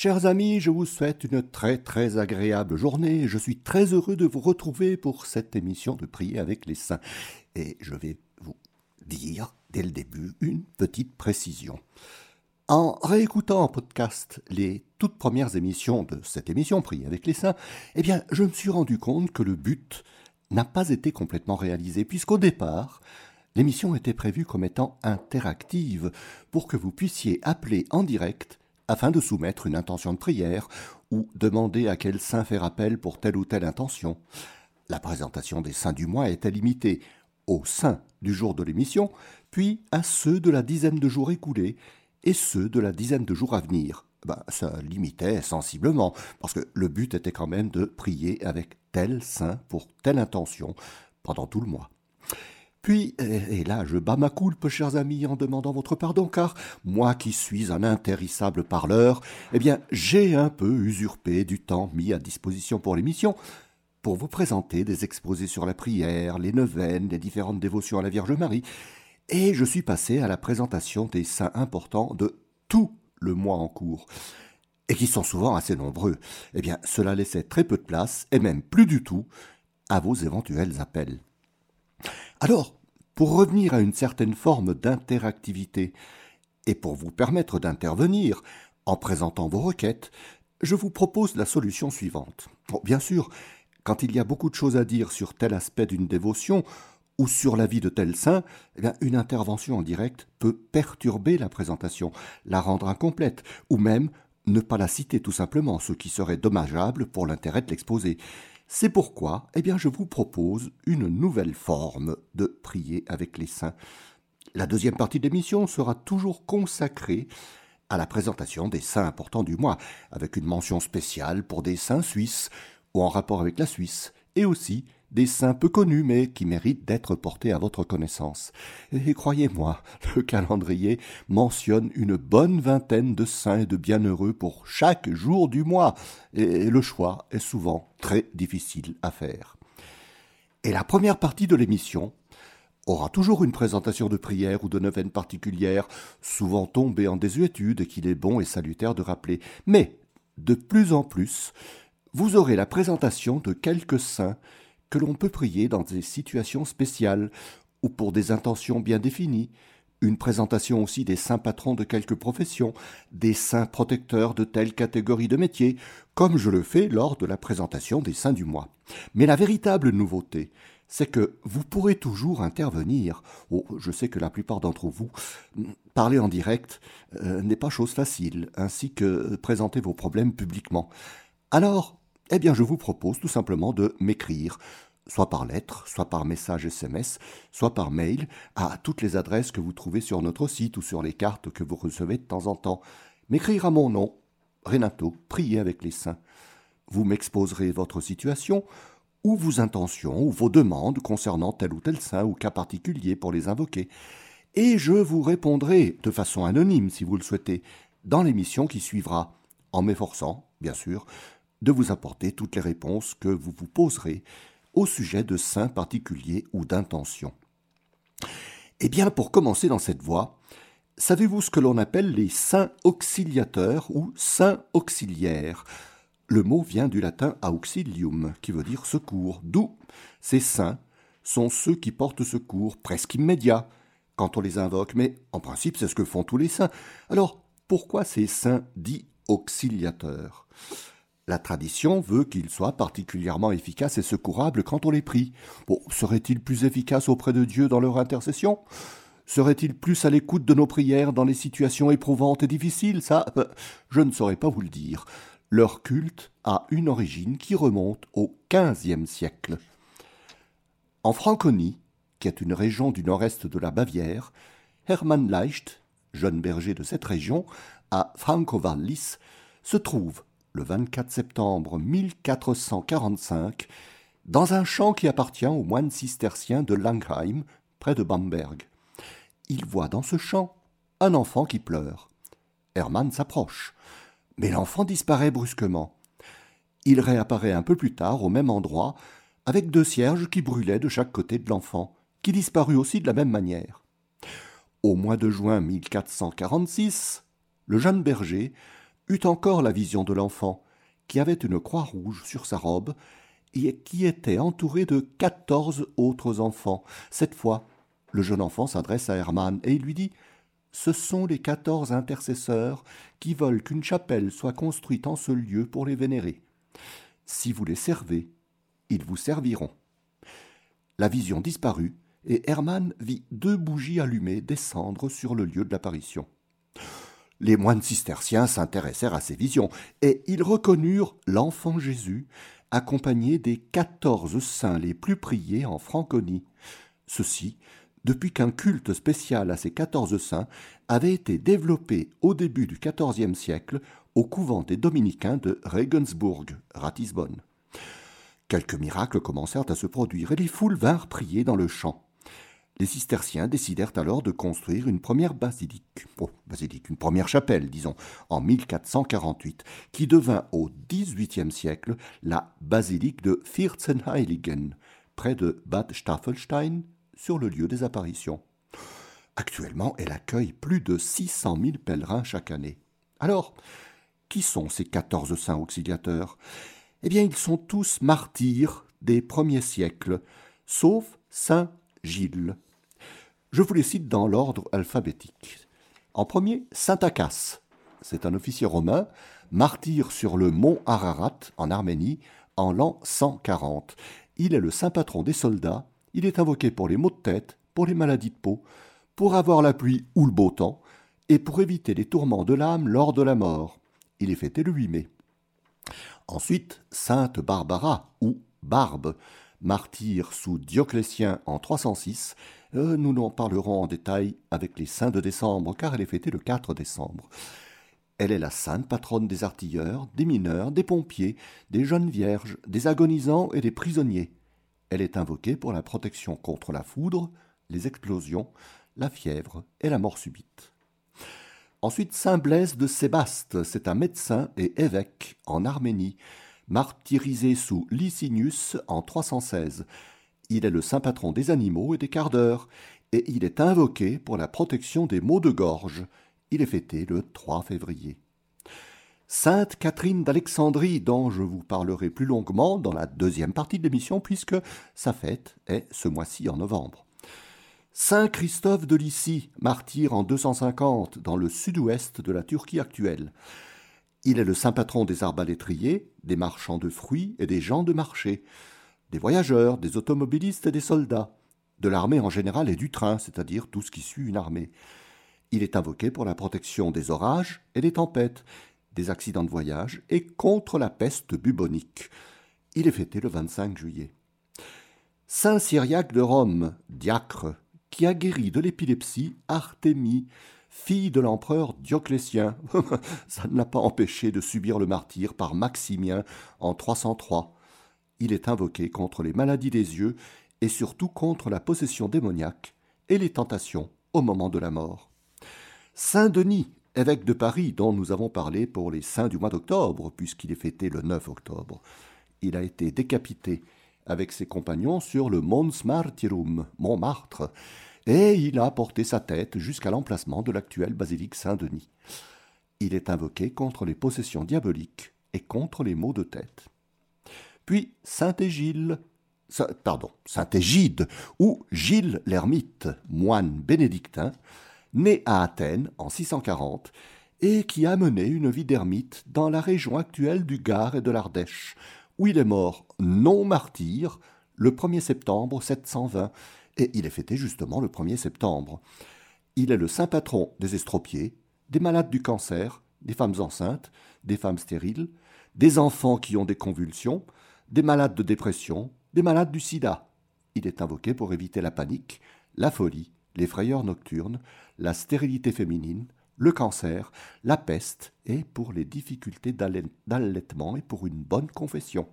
Chers amis, je vous souhaite une très très agréable journée. Je suis très heureux de vous retrouver pour cette émission de Prier avec les saints. Et je vais vous dire dès le début une petite précision. En réécoutant en podcast les toutes premières émissions de cette émission Prier avec les saints, eh bien, je me suis rendu compte que le but n'a pas été complètement réalisé, puisqu'au départ, l'émission était prévue comme étant interactive, pour que vous puissiez appeler en direct afin de soumettre une intention de prière ou demander à quel saint faire appel pour telle ou telle intention. La présentation des saints du mois était limitée aux saints du jour de l'émission, puis à ceux de la dizaine de jours écoulés et ceux de la dizaine de jours à venir. Ben, ça limitait sensiblement, parce que le but était quand même de prier avec tel saint pour telle intention pendant tout le mois. Puis, et là je bats ma coulpe, chers amis, en demandant votre pardon, car moi qui suis un interissable parleur, eh bien j'ai un peu usurpé du temps mis à disposition pour l'émission, pour vous présenter des exposés sur la prière, les neuvaines, les différentes dévotions à la Vierge Marie, et je suis passé à la présentation des saints importants de tout le mois en cours, et qui sont souvent assez nombreux. Eh bien, cela laissait très peu de place, et même plus du tout, à vos éventuels appels. Alors, pour revenir à une certaine forme d'interactivité, et pour vous permettre d'intervenir en présentant vos requêtes, je vous propose la solution suivante. bien sûr, quand il y a beaucoup de choses à dire sur tel aspect d'une dévotion, ou sur la vie de tel saint, eh une intervention en direct peut perturber la présentation, la rendre incomplète, ou même ne pas la citer tout simplement, ce qui serait dommageable pour l'intérêt de l'exposé. C'est pourquoi, eh bien, je vous propose une nouvelle forme de prier avec les saints. La deuxième partie de l'émission sera toujours consacrée à la présentation des saints importants du mois, avec une mention spéciale pour des saints suisses ou en rapport avec la Suisse, et aussi des saints peu connus mais qui méritent d'être portés à votre connaissance. Et croyez-moi, le calendrier mentionne une bonne vingtaine de saints et de bienheureux pour chaque jour du mois, et le choix est souvent très difficile à faire. Et la première partie de l'émission aura toujours une présentation de prière ou de neuvaine particulière, souvent tombée en désuétude qu'il est bon et salutaire de rappeler. Mais, de plus en plus, vous aurez la présentation de quelques saints que l'on peut prier dans des situations spéciales ou pour des intentions bien définies, une présentation aussi des saints patrons de quelques professions, des saints protecteurs de telle catégorie de métiers, comme je le fais lors de la présentation des saints du mois. Mais la véritable nouveauté, c'est que vous pourrez toujours intervenir. Oh, je sais que la plupart d'entre vous, parler en direct euh, n'est pas chose facile, ainsi que présenter vos problèmes publiquement. Alors, eh bien, je vous propose tout simplement de m'écrire, soit par lettre, soit par message SMS, soit par mail, à toutes les adresses que vous trouvez sur notre site ou sur les cartes que vous recevez de temps en temps. M'écrire à mon nom, Renato, priez avec les saints. Vous m'exposerez votre situation, ou vos intentions, ou vos demandes concernant tel ou tel saint ou cas particulier pour les invoquer. Et je vous répondrai, de façon anonyme si vous le souhaitez, dans l'émission qui suivra, en m'efforçant, bien sûr, de vous apporter toutes les réponses que vous vous poserez au sujet de saints particuliers ou d'intentions. Eh bien, pour commencer dans cette voie, savez-vous ce que l'on appelle les saints auxiliateurs ou saints auxiliaires? Le mot vient du latin auxilium, qui veut dire secours, d'où ces saints sont ceux qui portent secours presque immédiat quand on les invoque, mais en principe c'est ce que font tous les saints. Alors, pourquoi ces saints dits auxiliateurs? La tradition veut qu'ils soient particulièrement efficaces et secourables quand on les prie. Bon, seraient-ils plus efficaces auprès de Dieu dans leur intercession? Seraient-ils plus à l'écoute de nos prières dans les situations éprouvantes et difficiles? Ça, euh, je ne saurais pas vous le dire. Leur culte a une origine qui remonte au XVe siècle. En Franconie, qui est une région du nord-est de la Bavière, Hermann Leicht, jeune berger de cette région, à Francovallis, se trouve le 24 septembre 1445, dans un champ qui appartient aux moines cisterciens de Langheim, près de Bamberg. Il voit dans ce champ un enfant qui pleure. Hermann s'approche, mais l'enfant disparaît brusquement. Il réapparaît un peu plus tard au même endroit, avec deux cierges qui brûlaient de chaque côté de l'enfant, qui disparut aussi de la même manière. Au mois de juin 1446, le jeune berger eut encore la vision de l'enfant, qui avait une croix rouge sur sa robe, et qui était entouré de quatorze autres enfants. Cette fois, le jeune enfant s'adresse à Hermann et il lui dit Ce sont les quatorze intercesseurs qui veulent qu'une chapelle soit construite en ce lieu pour les vénérer. Si vous les servez, ils vous serviront. La vision disparut, et Hermann vit deux bougies allumées descendre sur le lieu de l'apparition. Les moines cisterciens s'intéressèrent à ces visions, et ils reconnurent l'enfant Jésus, accompagné des quatorze saints les plus priés en Franconie. Ceci, depuis qu'un culte spécial à ces quatorze saints avait été développé au début du XIVe siècle au couvent des dominicains de Regensburg, Ratisbonne. Quelques miracles commencèrent à se produire et les foules vinrent prier dans le champ. Les cisterciens décidèrent alors de construire une première basilique, oh, une première chapelle, disons, en 1448, qui devint au XVIIIe siècle la basilique de Vierzehnheiligen, près de Bad Staffelstein, sur le lieu des apparitions. Actuellement, elle accueille plus de 600 000 pèlerins chaque année. Alors, qui sont ces quatorze saints auxiliateurs? Eh bien, ils sont tous martyrs des premiers siècles, sauf Saint Gilles, je vous les cite dans l'ordre alphabétique. En premier, Saint Akas. C'est un officier romain, martyr sur le mont Ararat, en Arménie, en l'an 140. Il est le saint patron des soldats. Il est invoqué pour les maux de tête, pour les maladies de peau, pour avoir la pluie ou le beau temps, et pour éviter les tourments de l'âme lors de la mort. Il est fêté le 8 mai. Ensuite, Sainte Barbara, ou Barbe, martyr sous Dioclétien en 306, euh, nous n'en parlerons en détail avec les saints de décembre, car elle est fêtée le 4 décembre. Elle est la sainte patronne des artilleurs, des mineurs, des pompiers, des jeunes vierges, des agonisants et des prisonniers. Elle est invoquée pour la protection contre la foudre, les explosions, la fièvre et la mort subite. Ensuite, Saint Blaise de Sébaste, c'est un médecin et évêque en Arménie, martyrisé sous Licinius en 316. Il est le saint patron des animaux et des quarts d'heure, et il est invoqué pour la protection des maux de gorge. Il est fêté le 3 février. Sainte Catherine d'Alexandrie, dont je vous parlerai plus longuement dans la deuxième partie de l'émission, puisque sa fête est ce mois-ci en novembre. Saint Christophe de Lycie, martyr en 250 dans le sud-ouest de la Turquie actuelle. Il est le saint patron des arbalétriers, des marchands de fruits et des gens de marché des voyageurs, des automobilistes et des soldats, de l'armée en général et du train, c'est-à-dire tout ce qui suit une armée. Il est invoqué pour la protection des orages et des tempêtes, des accidents de voyage et contre la peste bubonique. Il est fêté le 25 juillet. Saint Cyriaque de Rome, diacre, qui a guéri de l'épilepsie Artémie, fille de l'empereur Dioclétien. Ça ne l'a pas empêché de subir le martyr par Maximien en 303 il est invoqué contre les maladies des yeux et surtout contre la possession démoniaque et les tentations au moment de la mort. Saint Denis, évêque de Paris, dont nous avons parlé pour les saints du mois d'octobre, puisqu'il est fêté le 9 octobre, il a été décapité avec ses compagnons sur le Mons Martyrum, Montmartre, et il a porté sa tête jusqu'à l'emplacement de l'actuelle basilique Saint-Denis. Il est invoqué contre les possessions diaboliques et contre les maux de tête puis pardon, Saint-Égide, ou Gilles l'ermite, moine bénédictin, né à Athènes en 640, et qui a mené une vie d'ermite dans la région actuelle du Gard et de l'Ardèche, où il est mort non martyr le 1er septembre 720, et il est fêté justement le 1er septembre. Il est le saint patron des estropiés, des malades du cancer, des femmes enceintes, des femmes stériles, des enfants qui ont des convulsions, des malades de dépression, des malades du sida. Il est invoqué pour éviter la panique, la folie, les frayeurs nocturnes, la stérilité féminine, le cancer, la peste et pour les difficultés d'allaitement et pour une bonne confession.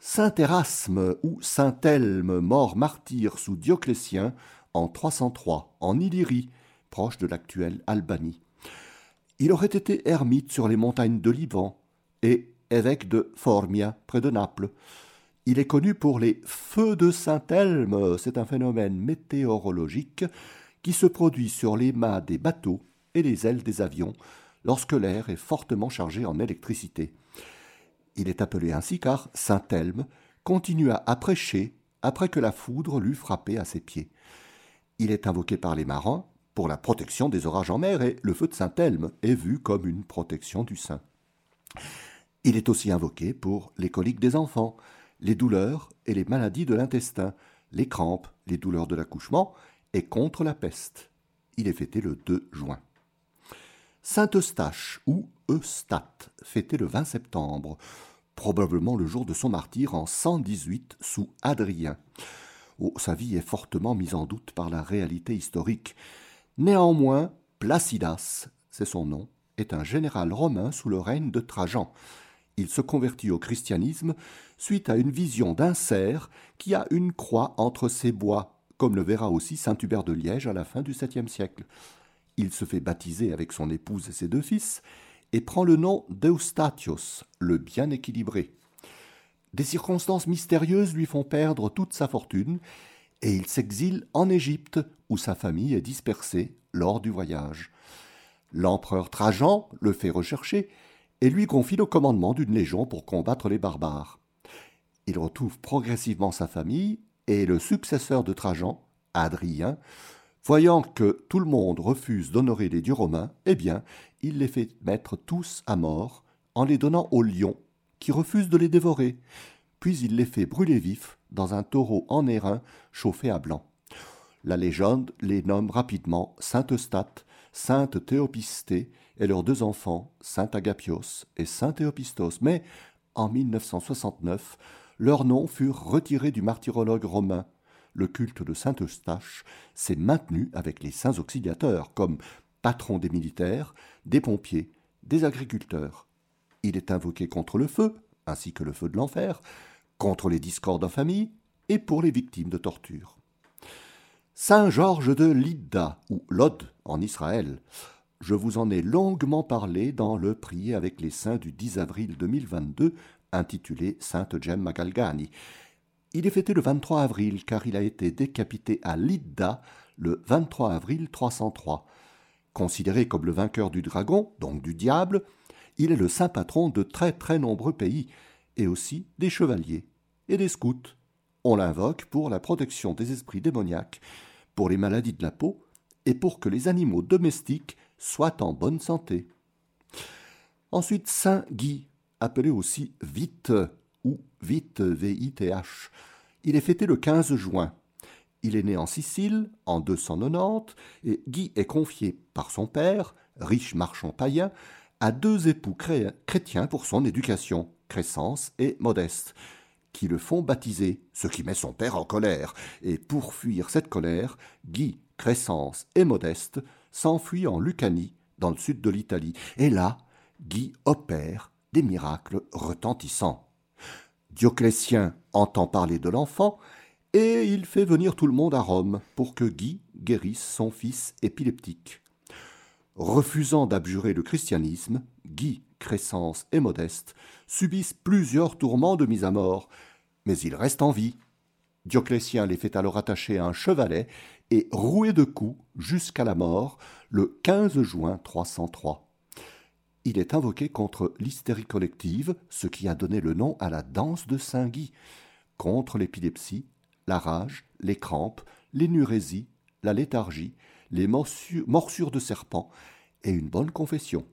Saint Erasme ou Saint Elme, mort martyr sous Dioclétien en 303 en Illyrie, proche de l'actuelle Albanie. Il aurait été ermite sur les montagnes de Liban et évêque de Formia, près de Naples. Il est connu pour les feux de Saint-Elme. C'est un phénomène météorologique qui se produit sur les mâts des bateaux et les ailes des avions lorsque l'air est fortement chargé en électricité. Il est appelé ainsi car Saint Elme continua à prêcher après que la foudre l'eut frappé à ses pieds. Il est invoqué par les marins pour la protection des orages en mer et le feu de Saint-Elme est vu comme une protection du saint. Il est aussi invoqué pour les coliques des enfants, les douleurs et les maladies de l'intestin, les crampes, les douleurs de l'accouchement et contre la peste. Il est fêté le 2 juin. Saint Eustache ou Eustate, fêté le 20 septembre, probablement le jour de son martyr en 118 sous Adrien. Oh, sa vie est fortement mise en doute par la réalité historique. Néanmoins, Placidas, c'est son nom, est un général romain sous le règne de Trajan. Il se convertit au christianisme suite à une vision d'un cerf qui a une croix entre ses bois, comme le verra aussi saint Hubert de Liège à la fin du septième siècle. Il se fait baptiser avec son épouse et ses deux fils, et prend le nom d'Eustatios, le bien équilibré. Des circonstances mystérieuses lui font perdre toute sa fortune, et il s'exile en Égypte, où sa famille est dispersée lors du voyage. L'empereur Trajan le fait rechercher et lui confie le commandement d'une légion pour combattre les barbares. Il retrouve progressivement sa famille et le successeur de Trajan, Adrien, voyant que tout le monde refuse d'honorer les dieux romains, eh bien, il les fait mettre tous à mort en les donnant aux lions, qui refusent de les dévorer. Puis il les fait brûler vifs dans un taureau en airain chauffé à blanc. La légende les nomme rapidement Saint Eustate, Sainte Théopistée et leurs deux enfants, Saint Agapios et Saint Théopistos. Mais, en 1969, leurs noms furent retirés du martyrologue romain. Le culte de Saint Eustache s'est maintenu avec les saints auxiliateurs, comme patron des militaires, des pompiers, des agriculteurs. Il est invoqué contre le feu, ainsi que le feu de l'enfer, contre les discordes en famille et pour les victimes de torture. Saint Georges de Lydda, ou Lod en Israël. Je vous en ai longuement parlé dans le Prier avec les saints du 10 avril 2022, intitulé Sainte Gemme Magalgani. Il est fêté le 23 avril car il a été décapité à Lydda le 23 avril 303. Considéré comme le vainqueur du dragon, donc du diable, il est le saint patron de très très nombreux pays, et aussi des chevaliers et des scouts. On l'invoque pour la protection des esprits démoniaques, pour les maladies de la peau, et pour que les animaux domestiques soient en bonne santé. Ensuite, Saint Guy, appelé aussi Vite ou Vite, V-I-T-H. Il est fêté le 15 juin. Il est né en Sicile en 290 et Guy est confié par son père, riche marchand païen, à deux époux chrétiens pour son éducation, Crescence et Modeste, qui le font baptiser, ce qui met son père en colère. Et pour fuir cette colère, Guy, Crescence et Modeste s'enfuient en Lucanie, dans le sud de l'Italie. Et là, Guy opère des miracles retentissants. Dioclétien entend parler de l'enfant et il fait venir tout le monde à Rome pour que Guy guérisse son fils épileptique. Refusant d'abjurer le christianisme, Guy, Crescence et Modeste subissent plusieurs tourments de mise à mort, mais ils restent en vie. Dioclétien les fait alors attacher à un chevalet et rouer de coups jusqu'à la mort le 15 juin 303. Il est invoqué contre l'hystérie collective, ce qui a donné le nom à la danse de Saint-Guy, contre l'épilepsie, la rage, les crampes, l'énurésie, la léthargie, les morsures de serpent et une bonne confession.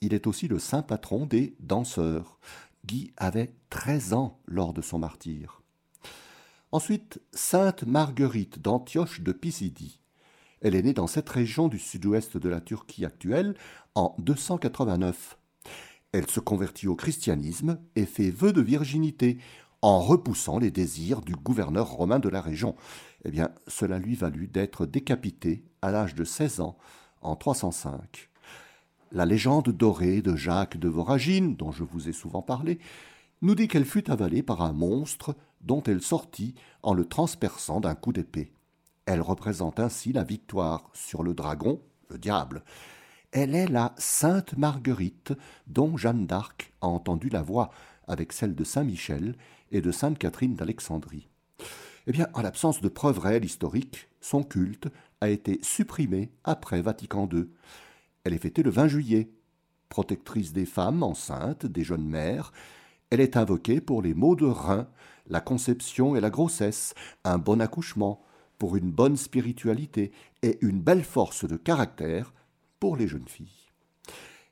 Il est aussi le saint patron des danseurs. Guy avait treize ans lors de son martyr. Ensuite, Sainte Marguerite d'Antioche de Pisidie. Elle est née dans cette région du sud-ouest de la Turquie actuelle en 289. Elle se convertit au christianisme et fait vœu de virginité en repoussant les désirs du gouverneur romain de la région. Eh bien, cela lui valut d'être décapité à l'âge de 16 ans en 305. La légende dorée de Jacques de Voragine, dont je vous ai souvent parlé, nous dit qu'elle fut avalée par un monstre dont elle sortit en le transperçant d'un coup d'épée. Elle représente ainsi la victoire sur le dragon, le diable. Elle est la Sainte Marguerite dont Jeanne d'Arc a entendu la voix avec celle de Saint Michel et de Sainte Catherine d'Alexandrie. Eh bien, en l'absence de preuves réelles historiques, son culte a été supprimé après Vatican II. Elle est fêtée le 20 juillet. protectrice des femmes enceintes, des jeunes mères. Elle est invoquée pour les maux de rein, la conception et la grossesse, un bon accouchement, pour une bonne spiritualité et une belle force de caractère pour les jeunes filles.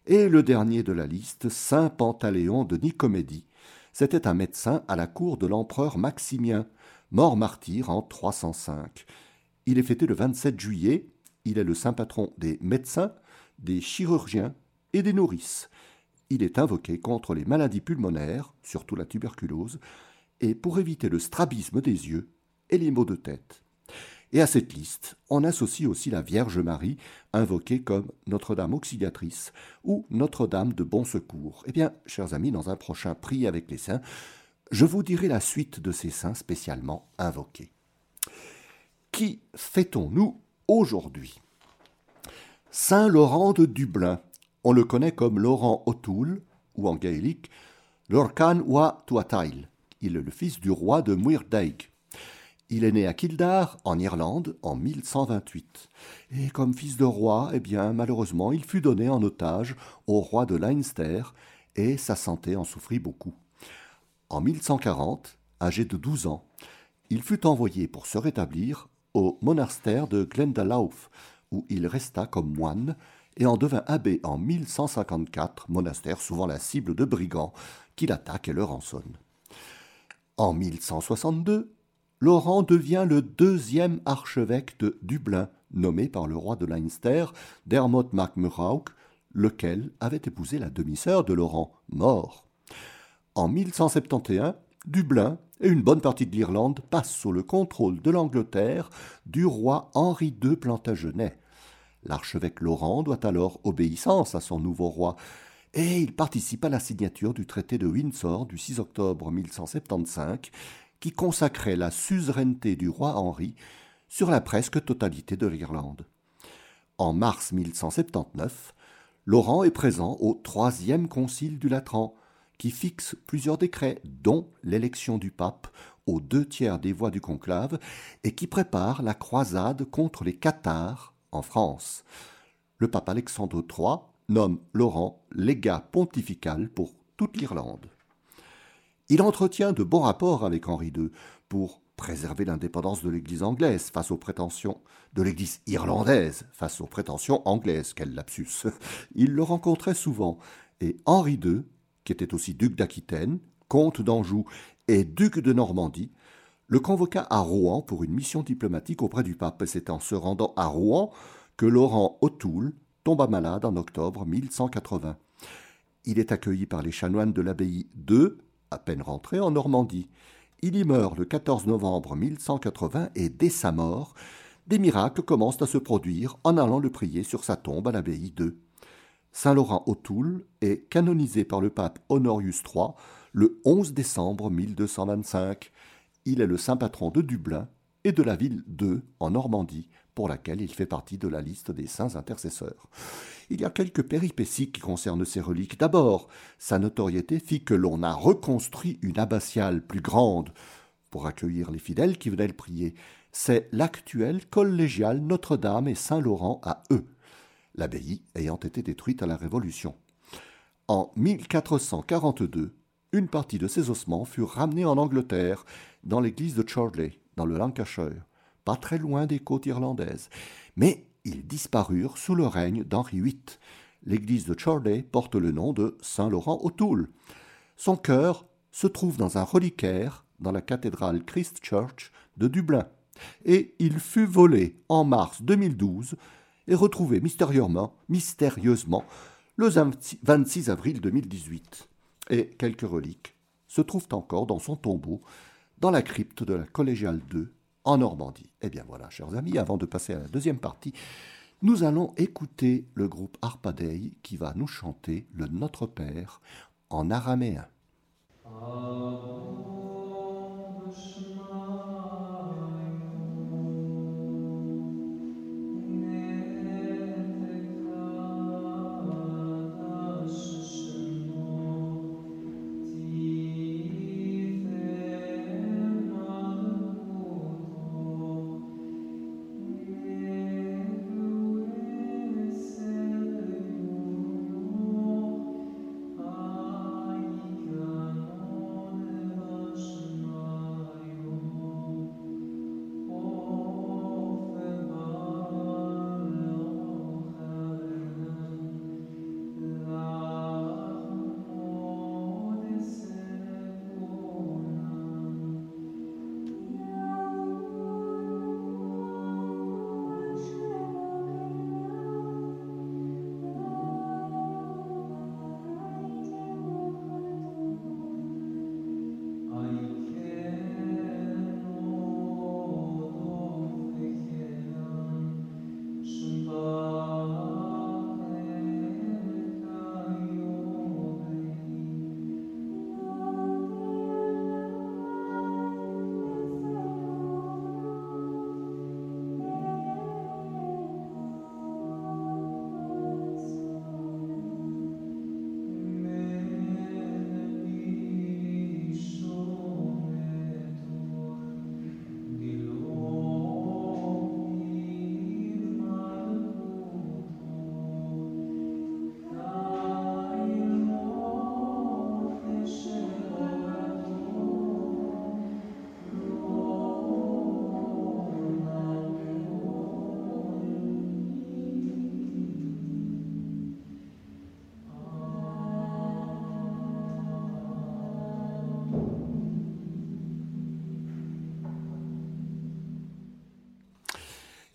Et le dernier de la liste, Saint Pantaléon de Nicomédie, c'était un médecin à la cour de l'empereur Maximien, mort martyr en 305. Il est fêté le 27 juillet, il est le saint patron des médecins, des chirurgiens et des nourrices. Il est invoqué contre les maladies pulmonaires, surtout la tuberculose, et pour éviter le strabisme des yeux et les maux de tête. Et à cette liste, on associe aussi la Vierge Marie, invoquée comme Notre-Dame auxiliatrice ou Notre-Dame de bon secours. Eh bien, chers amis, dans un prochain prix avec les saints, je vous dirai la suite de ces saints spécialement invoqués. Qui fêtons-nous aujourd'hui? Saint Laurent de Dublin. On le connaît comme Laurent O'Toole, ou en gaélique, Lorcan wa Tuatail. Il est le fils du roi de Muirdaig. Il est né à Kildare, en Irlande, en 1128. Et comme fils de roi, eh bien, malheureusement, il fut donné en otage au roi de Leinster, et sa santé en souffrit beaucoup. En 1140, âgé de 12 ans, il fut envoyé pour se rétablir au monastère de Glendalough, où il resta comme moine et en devint abbé en 1154, monastère souvent la cible de brigands qui l'attaquent et le rançonnent. En 1162, Laurent devient le deuxième archevêque de Dublin, nommé par le roi de Leinster, Dermot MacMurrough, lequel avait épousé la demi-sœur de Laurent, mort. En 1171, Dublin et une bonne partie de l'Irlande passent sous le contrôle de l'Angleterre du roi Henri II Plantagenet. L'archevêque Laurent doit alors obéissance à son nouveau roi, et il participe à la signature du traité de Windsor du 6 octobre 1175 qui consacrait la suzeraineté du roi Henri sur la presque totalité de l'Irlande. En mars 1179, Laurent est présent au troisième concile du Latran, qui fixe plusieurs décrets, dont l'élection du pape aux deux tiers des voix du conclave, et qui prépare la croisade contre les Cathares en France. Le pape Alexandre III nomme Laurent légat pontifical pour toute l'Irlande. Il entretient de bons rapports avec Henri II pour préserver l'indépendance de l'Église anglaise face aux prétentions de l'Église irlandaise face aux prétentions anglaises. Quel lapsus Il le rencontrait souvent, et Henri II, qui était aussi duc d'Aquitaine, comte d'Anjou et duc de Normandie, le convoqua à Rouen pour une mission diplomatique auprès du pape, c'est en se rendant à Rouen que Laurent O'Toole tomba malade en octobre 1180. Il est accueilli par les chanoines de l'abbaye de à peine rentré en Normandie. Il y meurt le 14 novembre 1180 et dès sa mort, des miracles commencent à se produire en allant le prier sur sa tombe à l'abbaye de Saint Laurent O'Toole est canonisé par le pape Honorius III le 11 décembre 1225. Il est le saint patron de Dublin et de la ville de en Normandie pour laquelle il fait partie de la liste des saints intercesseurs. Il y a quelques péripéties qui concernent ces reliques. D'abord, sa notoriété fit que l'on a reconstruit une abbatiale plus grande pour accueillir les fidèles qui venaient le prier. C'est l'actuelle collégiale Notre-Dame et Saint-Laurent à eux, l'abbaye ayant été détruite à la Révolution. En 1442, une partie de ces ossements furent ramenés en Angleterre, dans l'église de Chorley, dans le Lancashire pas très loin des côtes irlandaises. Mais ils disparurent sous le règne d'Henri VIII. L'église de Chorley porte le nom de Saint Laurent O'Toole. Son cœur se trouve dans un reliquaire dans la cathédrale Christ Church de Dublin. Et il fut volé en mars 2012 et retrouvé mystérieusement, mystérieusement le 26 avril 2018. Et quelques reliques se trouvent encore dans son tombeau dans la crypte de la collégiale 2 en Normandie. Eh bien voilà, chers amis, avant de passer à la deuxième partie, nous allons écouter le groupe Arpadei qui va nous chanter le Notre Père en araméen.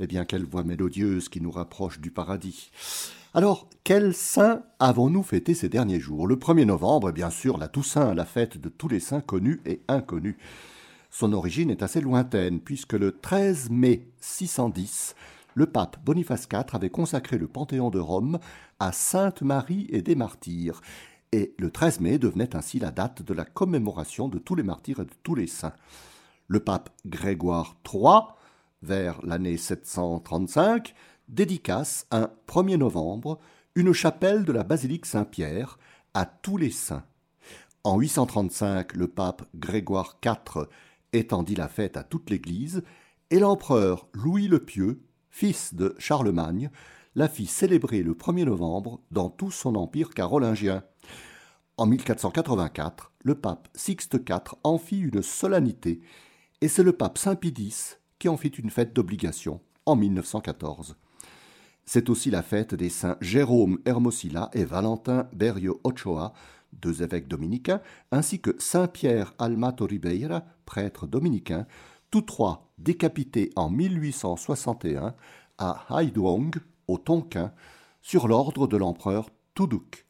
Bien, quelle voix mélodieuse qui nous rapproche du paradis. Alors, quel saint avons-nous fêté ces derniers jours? Le 1er novembre, bien sûr, la Toussaint, la fête de tous les saints connus et inconnus. Son origine est assez lointaine, puisque le 13 mai 610, le pape Boniface IV avait consacré le Panthéon de Rome à Sainte Marie et des martyrs, et le 13 mai devenait ainsi la date de la commémoration de tous les martyrs et de tous les saints. Le pape Grégoire III, vers l'année 735, dédicace un 1er novembre une chapelle de la basilique Saint-Pierre à tous les saints. En 835, le pape Grégoire IV étendit la fête à toute l'Église, et l'empereur Louis le Pieux fils de Charlemagne, la fit célébrer le 1er novembre dans tout son empire carolingien. En 1484, le pape Sixte IV en fit une solennité, et c'est le pape Saint Pie qui en fit une fête d'obligation en 1914. C'est aussi la fête des saints Jérôme Hermosilla et Valentin Berio Ochoa, deux évêques dominicains, ainsi que Saint Pierre Almato Ribeira, prêtre dominicain, tous trois décapités en 1861 à Haiduong, au Tonkin, sur l'ordre de l'empereur Tuduk.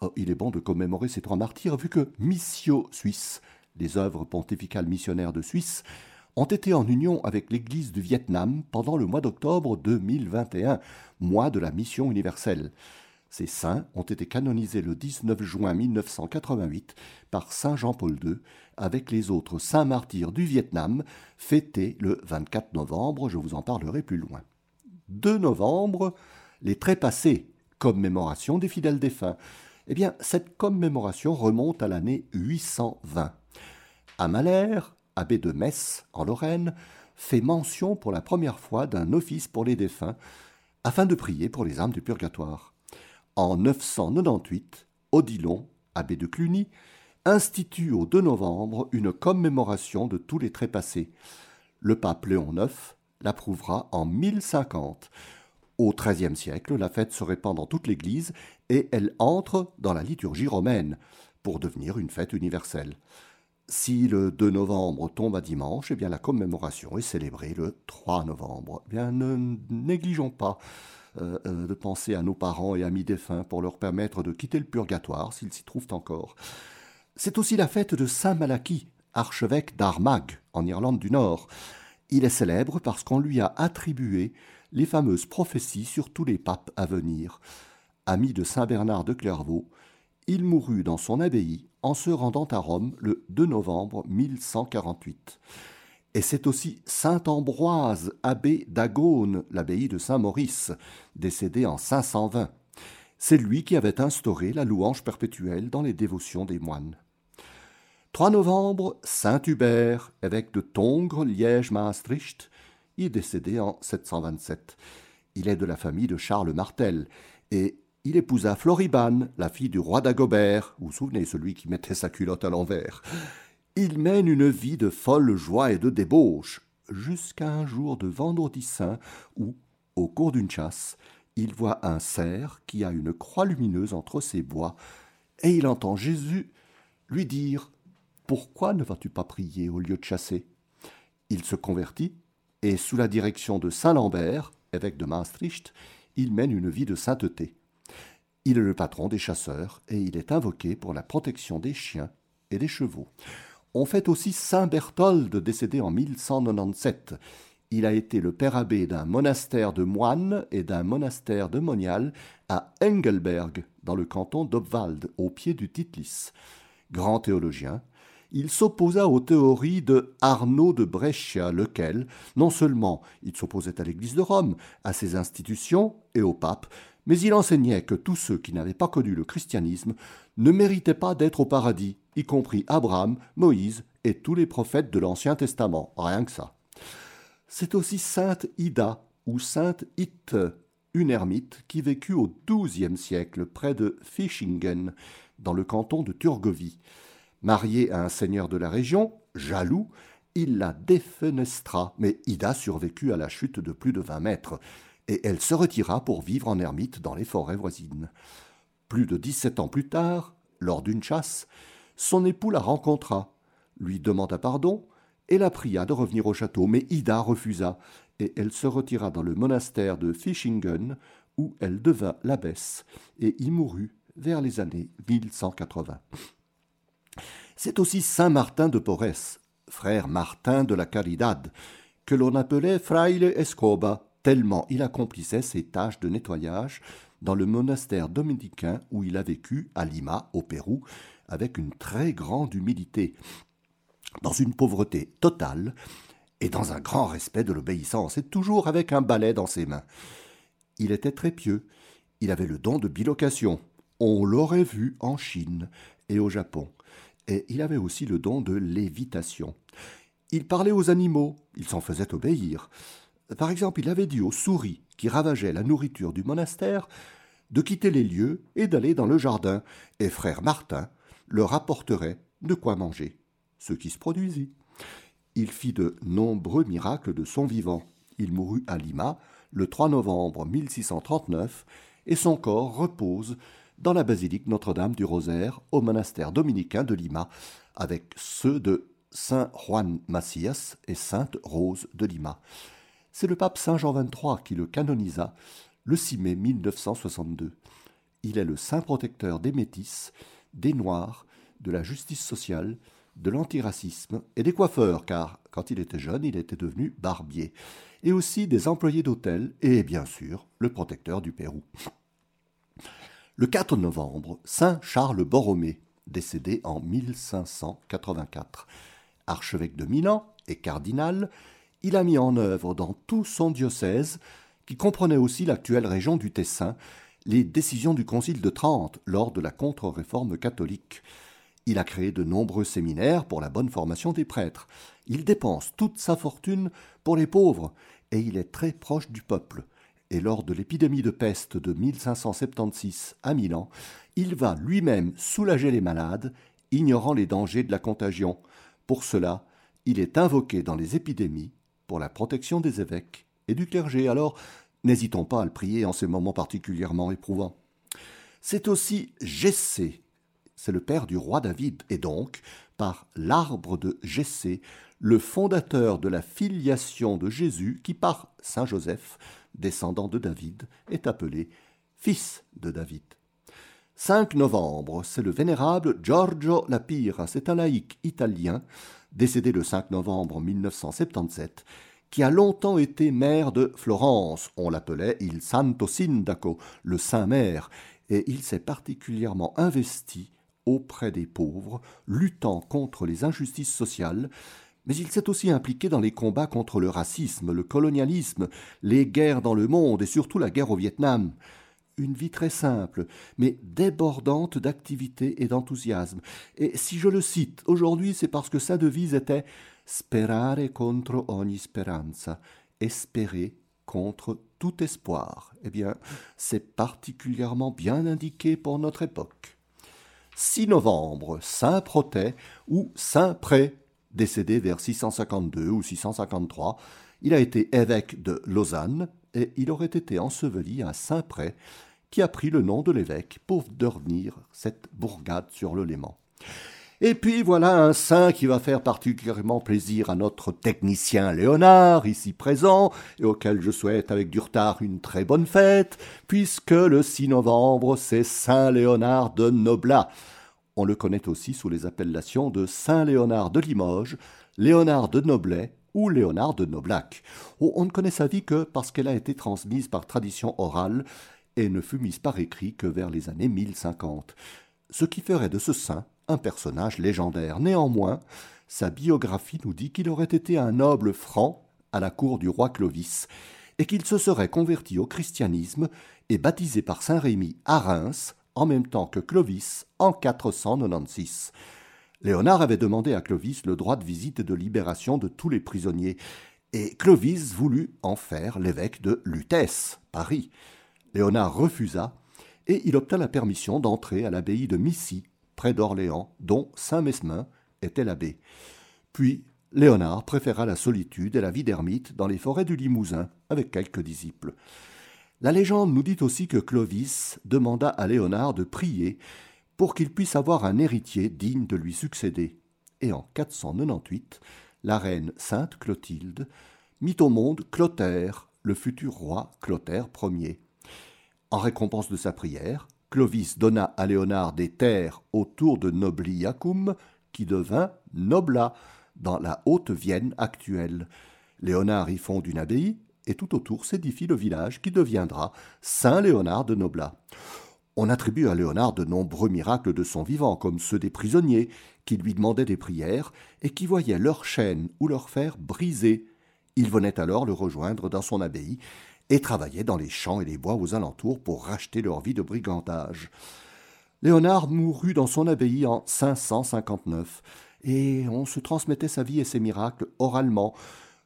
Oh, il est bon de commémorer ces trois martyrs vu que Missio Suisse, les œuvres pontificales missionnaires de Suisse, ont été en union avec l'Église du Vietnam pendant le mois d'octobre 2021, mois de la mission universelle. Ces saints ont été canonisés le 19 juin 1988 par Saint Jean-Paul II, avec les autres saints martyrs du Vietnam, fêtés le 24 novembre, je vous en parlerai plus loin. 2 novembre, les trépassés, commémoration des fidèles défunts. Eh bien, cette commémoration remonte à l'année 820. Amalère, abbé de Metz, en Lorraine, fait mention pour la première fois d'un office pour les défunts, afin de prier pour les âmes du purgatoire. En 998, Odilon, abbé de Cluny, institue au 2 novembre une commémoration de tous les trépassés. Le pape Léon IX l'approuvera en 1050. Au XIIIe siècle, la fête se répand dans toute l'Église et elle entre dans la liturgie romaine pour devenir une fête universelle. Si le 2 novembre tombe à dimanche, eh bien la commémoration est célébrée le 3 novembre. Eh bien, ne négligeons pas euh, euh, de penser à nos parents et amis défunts pour leur permettre de quitter le purgatoire s'ils s'y trouvent encore. C'est aussi la fête de Saint Malachie, archevêque d'Armagh, en Irlande du Nord. Il est célèbre parce qu'on lui a attribué les fameuses prophéties sur tous les papes à venir. Ami de Saint Bernard de Clairvaux, il mourut dans son abbaye en se rendant à Rome le 2 novembre 1148. Et c'est aussi saint Ambroise, abbé d'Agone, l'abbaye de Saint-Maurice, décédé en 520. C'est lui qui avait instauré la louange perpétuelle dans les dévotions des moines. 3 novembre, saint Hubert, évêque de Tongres, Liège, Maastricht, y décédé en 727. Il est de la famille de Charles Martel et il épousa Floribane, la fille du roi d'Agobert, vous souvenez, celui qui mettait sa culotte à l'envers. Il mène une vie de folle joie et de débauche, jusqu'à un jour de vendredi saint où, au cours d'une chasse, il voit un cerf qui a une croix lumineuse entre ses bois, et il entend Jésus lui dire Pourquoi ne vas-tu pas prier au lieu de chasser? Il se convertit, et sous la direction de saint Lambert, évêque de Maastricht, il mène une vie de sainteté. Il est le patron des chasseurs, et il est invoqué pour la protection des chiens et des chevaux. On fait aussi Saint Berthold, décédé en 1197. Il a été le père abbé d'un monastère de moines et d'un monastère de monial à Engelberg, dans le canton d'Obwald, au pied du Titlis. Grand théologien, il s'opposa aux théories de Arnaud de Brescia, lequel, non seulement il s'opposait à l'Église de Rome, à ses institutions et au pape, mais il enseignait que tous ceux qui n'avaient pas connu le christianisme ne méritaient pas d'être au paradis, y compris Abraham, Moïse et tous les prophètes de l'Ancien Testament, rien que ça. C'est aussi sainte Ida ou sainte Itte, une ermite qui vécut au XIIe siècle près de Fischingen, dans le canton de Turgovie. Mariée à un seigneur de la région, jaloux, il la défenestra, mais Ida survécut à la chute de plus de vingt mètres et elle se retira pour vivre en ermite dans les forêts voisines. Plus de dix-sept ans plus tard, lors d'une chasse, son époux la rencontra, lui demanda pardon et la pria de revenir au château, mais Ida refusa, et elle se retira dans le monastère de Fischingen, où elle devint l'abbesse et y mourut vers les années 1180. C'est aussi Saint Martin de Porres, frère Martin de la Caridad, que l'on appelait Fraile Escoba, tellement il accomplissait ses tâches de nettoyage dans le monastère dominicain où il a vécu à Lima, au Pérou, avec une très grande humilité, dans une pauvreté totale et dans un grand respect de l'obéissance, et toujours avec un balai dans ses mains. Il était très pieux, il avait le don de bilocation, on l'aurait vu en Chine et au Japon, et il avait aussi le don de lévitation. Il parlait aux animaux, il s'en faisait obéir. Par exemple, il avait dit aux souris qui ravageaient la nourriture du monastère de quitter les lieux et d'aller dans le jardin, et frère Martin leur apporterait de quoi manger, ce qui se produisit. Il fit de nombreux miracles de son vivant. Il mourut à Lima le 3 novembre 1639 et son corps repose dans la basilique Notre-Dame du Rosaire au monastère dominicain de Lima avec ceux de Saint Juan Macias et Sainte Rose de Lima. C'est le pape Saint Jean XXIII qui le canonisa le 6 mai 1962. Il est le saint protecteur des métis, des noirs, de la justice sociale, de l'antiracisme et des coiffeurs, car quand il était jeune, il était devenu barbier, et aussi des employés d'hôtel et bien sûr le protecteur du Pérou. Le 4 novembre, Saint Charles Borromée, décédé en 1584. Archevêque de Milan et cardinal, il a mis en œuvre dans tout son diocèse, qui comprenait aussi l'actuelle région du Tessin, les décisions du Concile de Trente lors de la contre-réforme catholique. Il a créé de nombreux séminaires pour la bonne formation des prêtres. Il dépense toute sa fortune pour les pauvres et il est très proche du peuple et lors de l'épidémie de peste de 1576 à Milan, il va lui-même soulager les malades, ignorant les dangers de la contagion. Pour cela, il est invoqué dans les épidémies pour la protection des évêques et du clergé. Alors, n'hésitons pas à le prier en ces moments particulièrement éprouvants. C'est aussi Jessé, c'est le père du roi David, et donc, par l'arbre de Jessé, le fondateur de la filiation de Jésus qui, par Saint Joseph, descendant de David, est appelé fils de David. 5 novembre, c'est le vénérable Giorgio Lapira, c'est un laïc italien, décédé le 5 novembre 1977, qui a longtemps été maire de Florence. On l'appelait il Santo Sindaco, le Saint-Maire, et il s'est particulièrement investi auprès des pauvres, luttant contre les injustices sociales mais il s'est aussi impliqué dans les combats contre le racisme, le colonialisme, les guerres dans le monde et surtout la guerre au Vietnam. Une vie très simple, mais débordante d'activité et d'enthousiasme. Et si je le cite aujourd'hui, c'est parce que sa devise était Sperare contro ogni speranza, espérer contre tout espoir. Eh bien, c'est particulièrement bien indiqué pour notre époque. 6 novembre, Saint Protet ou Saint Pré décédé vers 652 ou 653. Il a été évêque de Lausanne et il aurait été enseveli à Saint-Pré, qui a pris le nom de l'évêque pour devenir cette bourgade sur le Léman. Et puis voilà un saint qui va faire particulièrement plaisir à notre technicien Léonard, ici présent, et auquel je souhaite avec du retard une très bonne fête, puisque le 6 novembre c'est Saint Léonard de Noblat. On le connaît aussi sous les appellations de Saint Léonard de Limoges, Léonard de Noblet ou Léonard de Noblac. Oh, on ne connaît sa vie que parce qu'elle a été transmise par tradition orale et ne fut mise par écrit que vers les années 1050. Ce qui ferait de ce saint un personnage légendaire. Néanmoins, sa biographie nous dit qu'il aurait été un noble franc à la cour du roi Clovis, et qu'il se serait converti au christianisme et baptisé par saint Rémy à Reims en même temps que Clovis en 496. Léonard avait demandé à Clovis le droit de visite et de libération de tous les prisonniers, et Clovis voulut en faire l'évêque de Lutèce, Paris. Léonard refusa, et il obtint la permission d'entrer à l'abbaye de Missy, près d'Orléans, dont Saint Mesmin était l'abbé. Puis Léonard préféra la solitude et la vie d'ermite dans les forêts du Limousin, avec quelques disciples. La légende nous dit aussi que Clovis demanda à Léonard de prier pour qu'il puisse avoir un héritier digne de lui succéder. Et en 498, la reine Sainte Clotilde mit au monde Clotaire, le futur roi Clotaire Ier. En récompense de sa prière, Clovis donna à Léonard des terres autour de Nobliacum, qui devint Nobla, dans la Haute-Vienne actuelle. Léonard y fonde une abbaye, et tout autour s'édifie le village qui deviendra Saint-Léonard de Noblat. On attribue à Léonard de nombreux miracles de son vivant, comme ceux des prisonniers, qui lui demandaient des prières et qui voyaient leurs chaînes ou leurs fers brisés. Il venait alors le rejoindre dans son abbaye et travaillait dans les champs et les bois aux alentours pour racheter leur vie de brigandage. Léonard mourut dans son abbaye en 559, et on se transmettait sa vie et ses miracles oralement,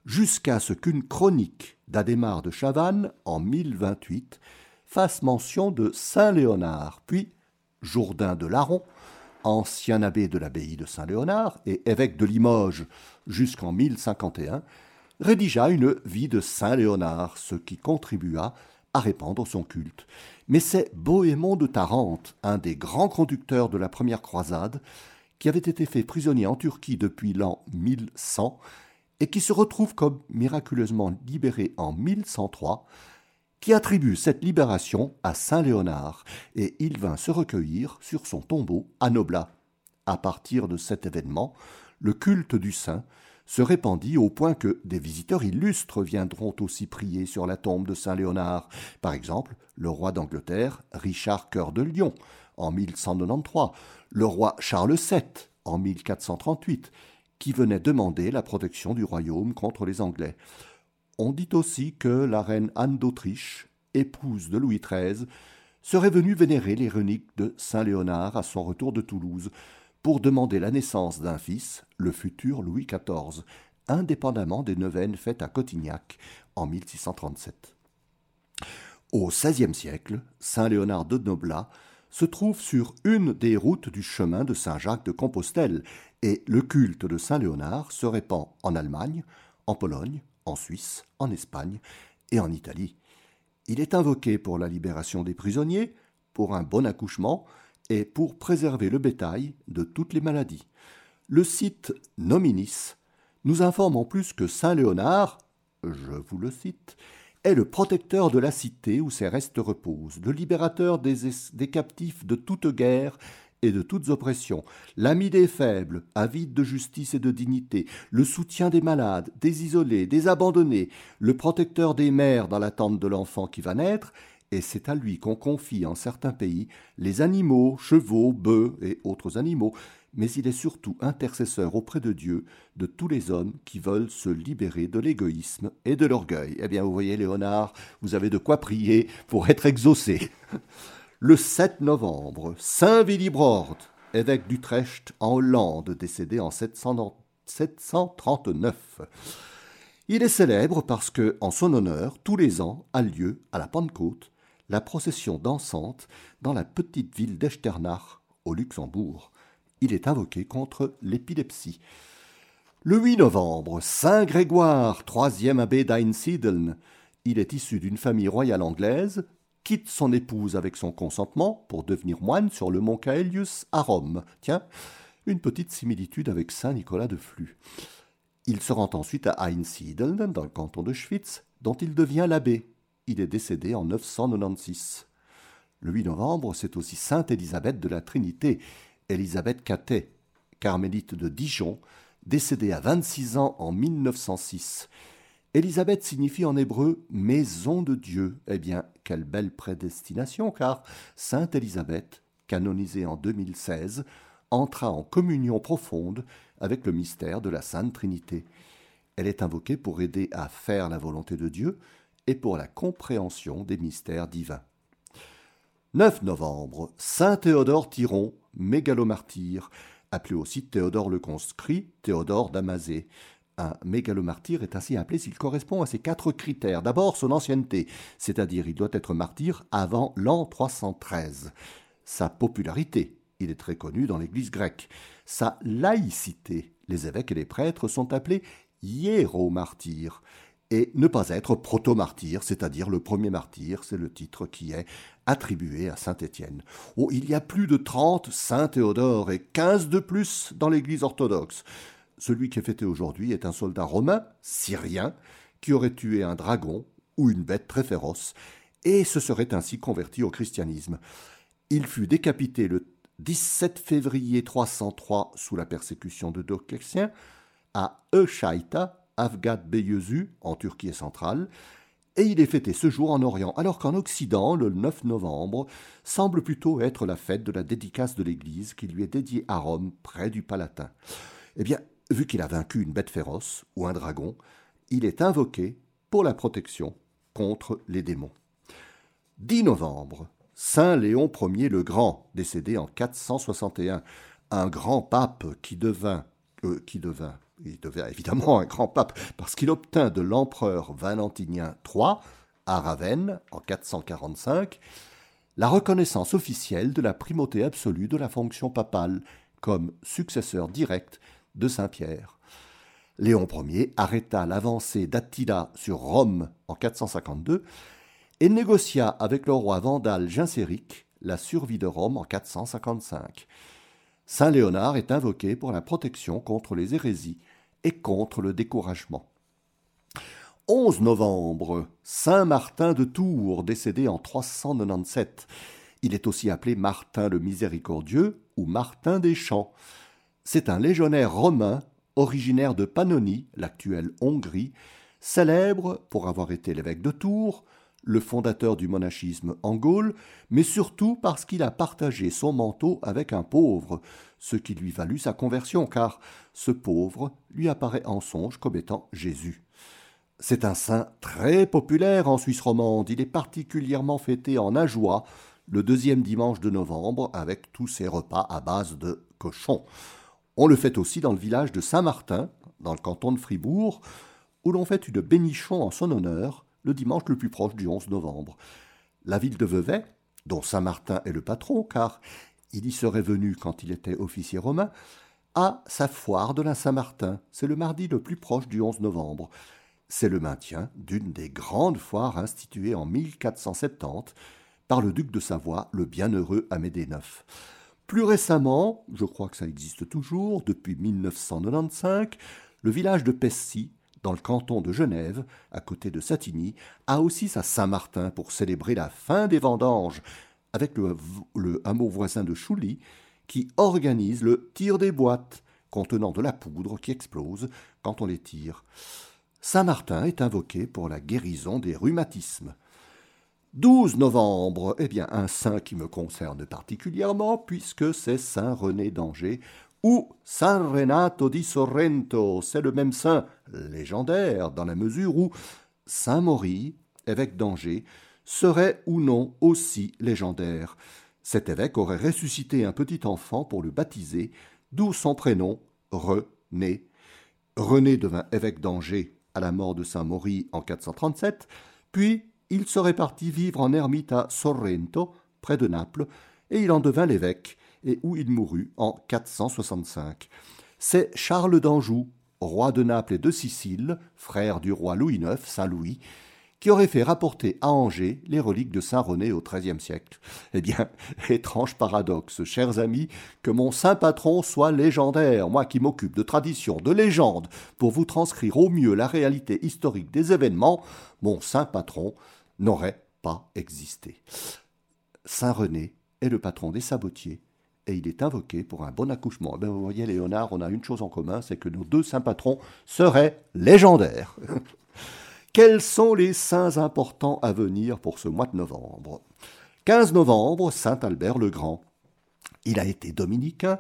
jusqu'à ce qu'une chronique d'Adhémar de Chavannes, en 1028, fasse mention de Saint Léonard, puis Jourdain de Laron, ancien abbé de l'abbaye de Saint-Léonard et évêque de Limoges jusqu'en 1051, rédigea une vie de Saint Léonard, ce qui contribua à répandre son culte. Mais c'est Bohémond de Tarente, un des grands conducteurs de la première croisade, qui avait été fait prisonnier en Turquie depuis l'an 1100 et qui se retrouve comme miraculeusement libéré en 1103, qui attribue cette libération à Saint Léonard, et il vint se recueillir sur son tombeau à Noblat. À partir de cet événement, le culte du saint se répandit au point que des visiteurs illustres viendront aussi prier sur la tombe de Saint Léonard. Par exemple, le roi d'Angleterre, Richard Cœur de Lion, en 1193, le roi Charles VII, en 1438, qui venait demander la protection du royaume contre les Anglais. On dit aussi que la reine Anne d'Autriche, épouse de Louis XIII, serait venue vénérer les reliques de Saint Léonard à son retour de Toulouse pour demander la naissance d'un fils, le futur Louis XIV, indépendamment des neuvaines faites à Cotignac en 1637. Au XVIe siècle, Saint Léonard de Noblat se trouve sur une des routes du chemin de Saint-Jacques de Compostelle, et le culte de Saint Léonard se répand en Allemagne, en Pologne, en Suisse, en Espagne et en Italie. Il est invoqué pour la libération des prisonniers, pour un bon accouchement et pour préserver le bétail de toutes les maladies. Le site Nominis nous informe en plus que Saint Léonard, je vous le cite, est le protecteur de la cité où ses restes reposent, le libérateur des, captifs de toute guerre et de toutes oppressions, l'ami des faibles, avide de justice et de dignité, le soutien des malades, des isolés, des abandonnés, le protecteur des mères dans l'attente de l'enfant qui va naître, et c'est à lui qu'on confie en certains pays les animaux, chevaux, bœufs et autres animaux, mais il est surtout intercesseur auprès de Dieu de tous les hommes qui veulent se libérer de l'égoïsme et de l'orgueil. Eh bien, vous voyez, Léonard, vous avez de quoi prier pour être exaucé. Le 7 novembre, Saint Willibrord, évêque d'Utrecht en Hollande, décédé en 739. Il est célèbre parce que, en son honneur, tous les ans a lieu, à la Pentecôte, la procession dansante dans la petite ville d'Echternach, au Luxembourg il est invoqué contre l'épilepsie. Le 8 novembre, Saint Grégoire, troisième abbé d'Einsiedeln, il est issu d'une famille royale anglaise, quitte son épouse avec son consentement pour devenir moine sur le mont Caelius à Rome. Tiens, une petite similitude avec Saint Nicolas de Flux. Il se rend ensuite à Einsiedeln, dans le canton de Schwytz, dont il devient l'abbé. Il est décédé en 996. Le 8 novembre, c'est aussi Sainte Élisabeth de la Trinité, Élisabeth Catet, carmélite de Dijon, décédée à 26 ans en 1906. Élisabeth signifie en hébreu maison de Dieu. Eh bien, quelle belle prédestination, car Sainte Élisabeth, canonisée en 2016, entra en communion profonde avec le mystère de la Sainte Trinité. Elle est invoquée pour aider à faire la volonté de Dieu et pour la compréhension des mystères divins. 9 novembre, Saint Théodore Tyron, mégalomartyr, appelé aussi Théodore le conscrit, Théodore d'Amazé. Un mégalomartyr est ainsi appelé s'il correspond à ces quatre critères. D'abord, son ancienneté, c'est-à-dire il doit être martyr avant l'an 313. Sa popularité, il est très connu dans l'Église grecque. Sa laïcité, les évêques et les prêtres sont appelés hiéromartyrs et ne pas être proto-martyr, c'est-à-dire le premier martyr, c'est le titre qui est attribué à Saint Étienne. Oh, il y a plus de trente Saint Théodore et quinze de plus dans l'Église orthodoxe. Celui qui est fêté aujourd'hui est un soldat romain, syrien, qui aurait tué un dragon ou une bête très féroce, et se serait ainsi converti au christianisme. Il fut décapité le 17 février 303 sous la persécution de Dioclétien à Eushaïta, Avgad Beyezu, en Turquie centrale, et il est fêté ce jour en Orient, alors qu'en Occident, le 9 novembre, semble plutôt être la fête de la dédicace de l'Église qui lui est dédiée à Rome, près du Palatin. Eh bien, vu qu'il a vaincu une bête féroce ou un dragon, il est invoqué pour la protection contre les démons. 10 novembre, Saint Léon Ier le Grand, décédé en 461, un grand pape qui devint, euh, qui devint il devient évidemment un grand pape, parce qu'il obtint de l'empereur Valentinien III, à Ravenne, en 445, la reconnaissance officielle de la primauté absolue de la fonction papale comme successeur direct de Saint-Pierre. Léon Ier arrêta l'avancée d'Attila sur Rome en 452 et négocia avec le roi vandale Genséric la survie de Rome en 455. Saint Léonard est invoqué pour la protection contre les hérésies et contre le découragement. 11 novembre, Saint Martin de Tours, décédé en 397. Il est aussi appelé Martin le Miséricordieux ou Martin des Champs. C'est un légionnaire romain originaire de Pannonie, l'actuelle Hongrie, célèbre pour avoir été l'évêque de Tours, le fondateur du monachisme en Gaule, mais surtout parce qu'il a partagé son manteau avec un pauvre, ce qui lui valut sa conversion, car ce pauvre lui apparaît en songe comme étant Jésus. C'est un saint très populaire en Suisse romande. Il est particulièrement fêté en Ajoie, le deuxième dimanche de novembre, avec tous ses repas à base de cochon. On le fait aussi dans le village de Saint-Martin, dans le canton de Fribourg, où l'on fait une bénichon en son honneur, le dimanche le plus proche du 11 novembre. La ville de Vevey, dont Saint Martin est le patron, car il y serait venu quand il était officier romain, a sa foire de la Saint-Martin. C'est le mardi le plus proche du 11 novembre. C'est le maintien d'une des grandes foires instituées en 1470 par le duc de Savoie, le bienheureux Amédée IX. Plus récemment, je crois que ça existe toujours, depuis 1995, le village de Pessy dans le canton de Genève, à côté de Satigny, a aussi sa Saint-Martin pour célébrer la fin des vendanges, avec le, hameau voisin de Chouly, qui organise le tir des boîtes contenant de la poudre qui explose quand on les tire. Saint-Martin est invoqué pour la guérison des rhumatismes. 12 novembre, eh bien un saint qui me concerne particulièrement puisque c'est Saint René d'Angers ou San Renato di Sorrento, c'est le même saint légendaire dans la mesure où Saint Maury, évêque d'Angers, serait ou non aussi légendaire. Cet évêque aurait ressuscité un petit enfant pour le baptiser, d'où son prénom René. René devint évêque d'Angers à la mort de Saint Maury en 437, puis il serait parti vivre en ermite à Sorrento, près de Naples, et il en devint l'évêque et où il mourut en 465. C'est Charles d'Anjou, roi de Naples et de Sicile, frère du roi Louis IX, Saint Louis, qui aurait fait rapporter à Angers les reliques de Saint René au XIIIe siècle. Eh bien, étrange paradoxe, chers amis, que mon saint patron soit légendaire, moi qui m'occupe de traditions, de légendes, pour vous transcrire au mieux la réalité historique des événements, mon saint patron n'aurait pas existé. Saint René est le patron des sabotiers, et il est invoqué pour un bon accouchement. Ben, vous voyez, Léonard, on a une chose en commun, c'est que nos deux saints patrons seraient légendaires. Quels sont les saints importants à venir pour ce mois de novembre? 15 novembre, Saint Albert le Grand. Il a été dominicain,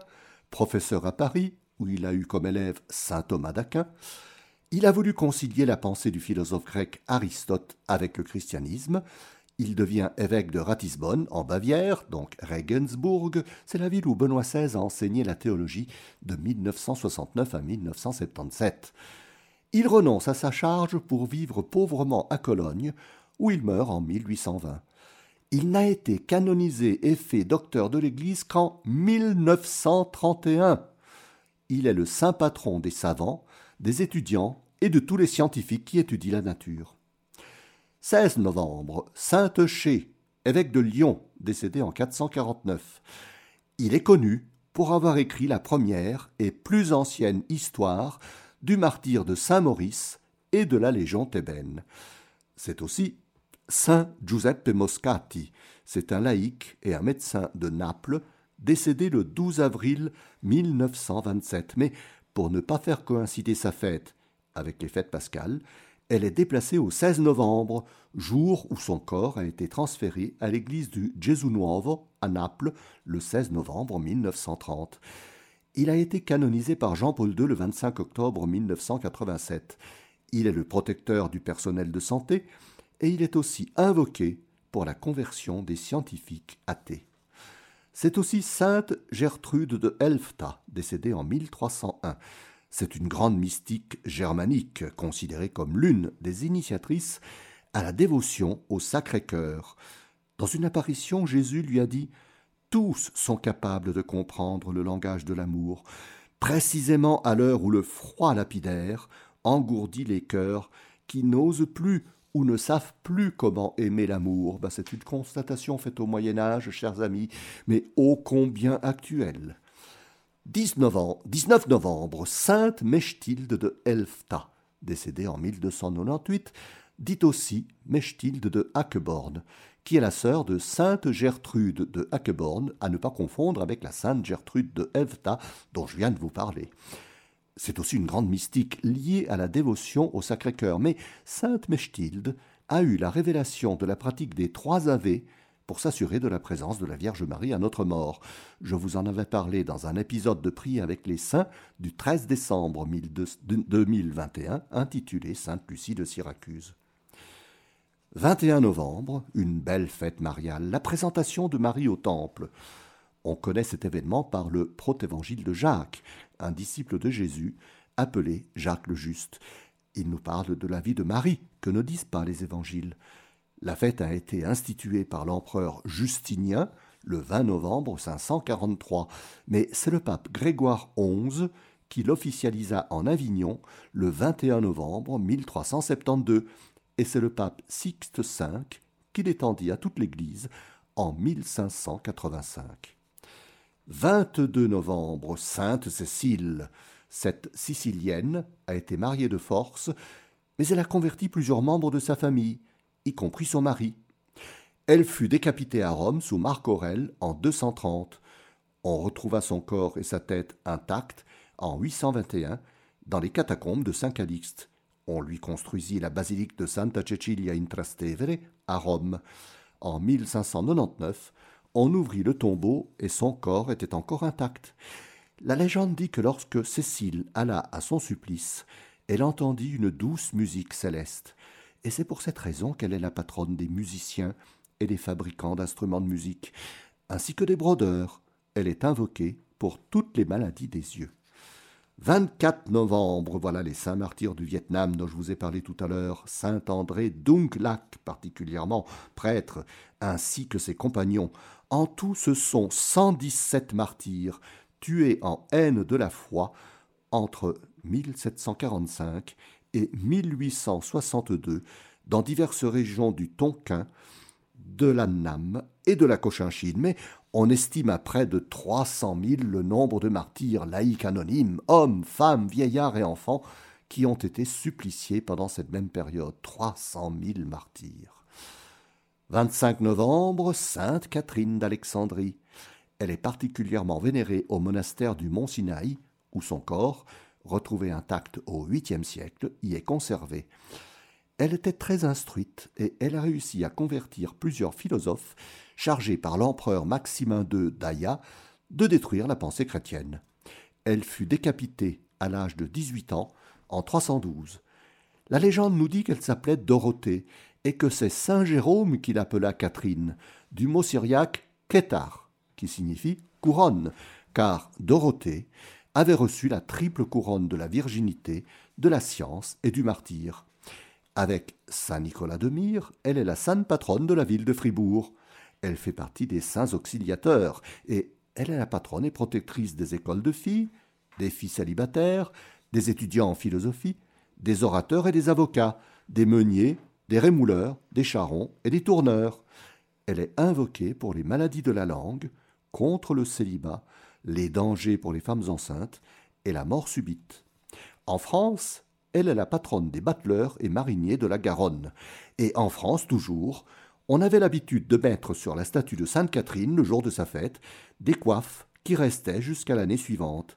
professeur à Paris, où il a eu comme élève Saint Thomas d'Aquin. Il a voulu concilier la pensée du philosophe grec Aristote avec le christianisme, il devient évêque de Ratisbonne, en Bavière, donc Regensburg. C'est la ville où Benoît XVI a enseigné la théologie de 1969 à 1977. Il renonce à sa charge pour vivre pauvrement à Cologne, où il meurt en 1820. Il n'a été canonisé et fait docteur de l'Église qu'en 1931. Il est le saint patron des savants, des étudiants et de tous les scientifiques qui étudient la nature. 16 novembre, Saint Eucher, évêque de Lyon, décédé en 449. Il est connu pour avoir écrit la première et plus ancienne histoire du martyr de Saint Maurice et de la Légion thébaine. C'est aussi Saint Giuseppe Moscati. C'est un laïc et un médecin de Naples, décédé le 12 avril 1927. Mais pour ne pas faire coïncider sa fête avec les fêtes pascales, elle est déplacée au 16 novembre, jour où son corps a été transféré à l'église du Gesù Nuovo à Naples le 16 novembre 1930. Il a été canonisé par Jean-Paul II le 25 octobre 1987. Il est le protecteur du personnel de santé et il est aussi invoqué pour la conversion des scientifiques athées. C'est aussi sainte Gertrude de Elfta, décédée en 1301. C'est une grande mystique germanique, considérée comme l'une des initiatrices à la dévotion au Sacré-Cœur. Dans une apparition, Jésus lui a dit Tous sont capables de comprendre le langage de l'amour, précisément à l'heure où le froid lapidaire engourdit les cœurs qui n'osent plus ou ne savent plus comment aimer l'amour. Ben, c'est une constatation faite au Moyen Âge, chers amis, mais ô combien actuelle. 19 novembre, Sainte Mechtilde de Elfta, décédée en 1298, dit aussi Mechtilde de Hackeborn, qui est la sœur de Sainte Gertrude de Hackeborn, à ne pas confondre avec la Sainte Gertrude de Elfta dont je viens de vous parler. C'est aussi une grande mystique liée à la dévotion au Sacré-Cœur, mais Sainte Mechtilde a eu la révélation de la pratique des trois Ave pour s'assurer de la présence de la Vierge Marie à notre mort. Je vous en avais parlé dans un épisode de Prier avec les saints du 13 décembre 2021 intitulé Sainte Lucie de Syracuse. 21 novembre, une belle fête mariale, la présentation de Marie au Temple. On connaît cet événement par le protévangile de Jacques, un disciple de Jésus, appelé Jacques le Juste. Il nous parle de la vie de Marie, que ne disent pas les évangiles. La fête a été instituée par l'empereur Justinien le 20 novembre 543, mais c'est le pape Grégoire XI qui l'officialisa en Avignon le 21 novembre 1372, et c'est le pape Sixte V qui l'étendit à toute l'Église en 1585. 22 novembre, Sainte Cécile. Cette Sicilienne a été mariée de force, mais elle a converti plusieurs membres de sa famille, y compris son mari. Elle fut décapitée à Rome sous Marc Aurèle en 230. On retrouva son corps et sa tête intacts en 821 dans les catacombes de Saint-Calixte. On lui construisit la basilique de Santa Cecilia in Trastevere à Rome. En 1599, on ouvrit le tombeau et son corps était encore intact. La légende dit que lorsque Cécile alla à son supplice, elle entendit une douce musique céleste et c'est pour cette raison qu'elle est la patronne des musiciens et des fabricants d'instruments de musique, ainsi que des brodeurs. Elle est invoquée pour toutes les maladies des yeux. 24 novembre, voilà les saints martyrs du Vietnam dont je vous ai parlé tout à l'heure, Saint André Dung Lac particulièrement, prêtre, ainsi que ses compagnons. En tout, ce sont 117 martyrs tués en haine de la foi entre 1745 et 1862 dans diverses régions du Tonkin, de la Nam et de la Cochinchine, mais on estime à près de 300 000 le nombre de martyrs laïcs anonymes, hommes, femmes, vieillards et enfants, qui ont été suppliciés pendant cette même période. 300 000 martyrs. 25 novembre, Sainte Catherine d'Alexandrie. Elle est particulièrement vénérée au monastère du Mont Sinaï, où son corps, retrouvé intact au 8e siècle, y est conservé. Elle était très instruite et elle a réussi à convertir plusieurs philosophes chargés par l'empereur Maximin II d'Aya de détruire la pensée chrétienne. Elle fut décapitée à l'âge de 18 ans en 312. La légende nous dit qu'elle s'appelait Dorothée et que c'est Saint Jérôme qui l'appela Catherine, du mot syriaque Ketar, qui signifie couronne, car Dorothée avait reçu la triple couronne de la virginité, de la science et du martyr. Avec Saint Nicolas de Myre, elle est la sainte patronne de la ville de Fribourg. Elle fait partie des saints auxiliateurs et elle est la patronne et protectrice des écoles de filles, des filles célibataires, des étudiants en philosophie, des orateurs et des avocats, des meuniers, des rémouleurs, des charrons et des tourneurs. Elle est invoquée pour les maladies de la langue, contre le célibat, les dangers pour les femmes enceintes et la mort subite. En France, elle est la patronne des bateleurs et mariniers de la Garonne. Et en France, toujours, on avait l'habitude de mettre sur la statue de Sainte Catherine, le jour de sa fête, des coiffes qui restaient jusqu'à l'année suivante.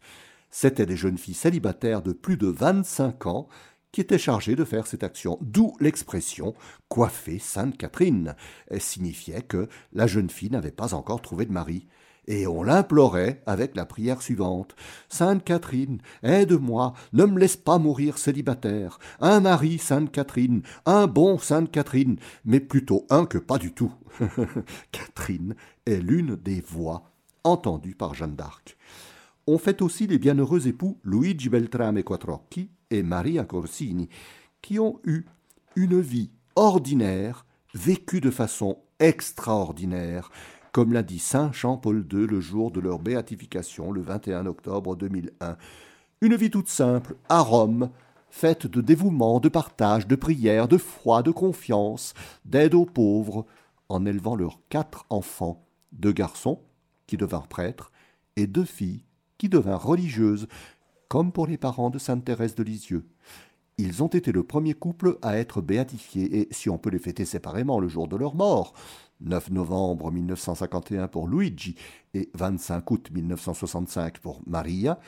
C'étaient des jeunes filles célibataires de plus de 25 ans qui étaient chargées de faire cette action, d'où l'expression coiffer Sainte Catherine. Elle signifiait que la jeune fille n'avait pas encore trouvé de mari et on l'implorait avec la prière suivante. Sainte Catherine, aide-moi, ne me laisse pas mourir célibataire. Un mari, Sainte Catherine, un bon Sainte Catherine, mais plutôt un que pas du tout. Catherine est l'une des voix entendues par Jeanne d'Arc. On fait aussi les bienheureux époux Luigi Beltrame Quattrocchi et Maria Corsini, qui ont eu une vie ordinaire, vécue de façon extraordinaire, comme l'a dit Saint Jean-Paul II le jour de leur béatification le 21 octobre 2001. Une vie toute simple, à Rome, faite de dévouement, de partage, de prière, de foi, de confiance, d'aide aux pauvres, en élevant leurs quatre enfants, deux garçons, qui devinrent prêtres, et deux filles, qui devinrent religieuses, comme pour les parents de Sainte Thérèse de Lisieux. Ils ont été le premier couple à être béatifiés, et si on peut les fêter séparément le jour de leur mort, 9 novembre 1951 pour Luigi et 25 août 1965 pour Maria,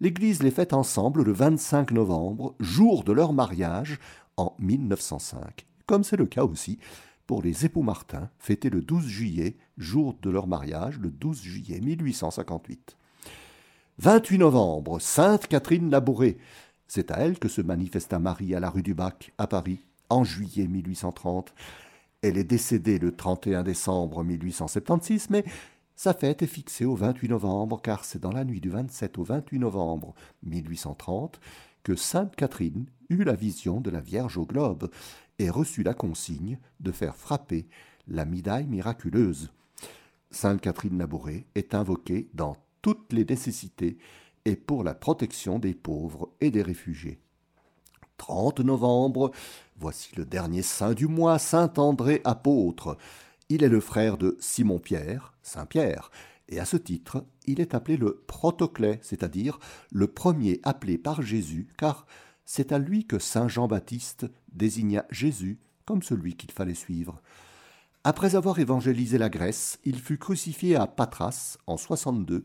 l'Église les fête ensemble le 25 novembre, jour de leur mariage, en 1905, comme c'est le cas aussi pour les époux Martin, fêtés le 12 juillet, jour de leur mariage, le 12 juillet 1858. 28 novembre, Sainte Catherine Labouré. C'est à elle que se manifesta Marie à la rue du Bac, à Paris, en juillet 1830. Elle est décédée le 31 décembre 1876, mais sa fête est fixée au 28 novembre, car c'est dans la nuit du 27 au 28 novembre 1830 que Sainte Catherine eut la vision de la Vierge au globe et reçut la consigne de faire frapper la médaille miraculeuse. Sainte Catherine Labouré est invoquée dans toutes les nécessités et pour la protection des pauvres et des réfugiés. 30 novembre, voici le dernier saint du mois, Saint André apôtre. Il est le frère de Simon-Pierre, Saint Pierre, et à ce titre, il est appelé le protoclé, c'est-à-dire le premier appelé par Jésus, car c'est à lui que Saint Jean-Baptiste désigna Jésus comme celui qu'il fallait suivre. Après avoir évangélisé la Grèce, il fut crucifié à Patras en 62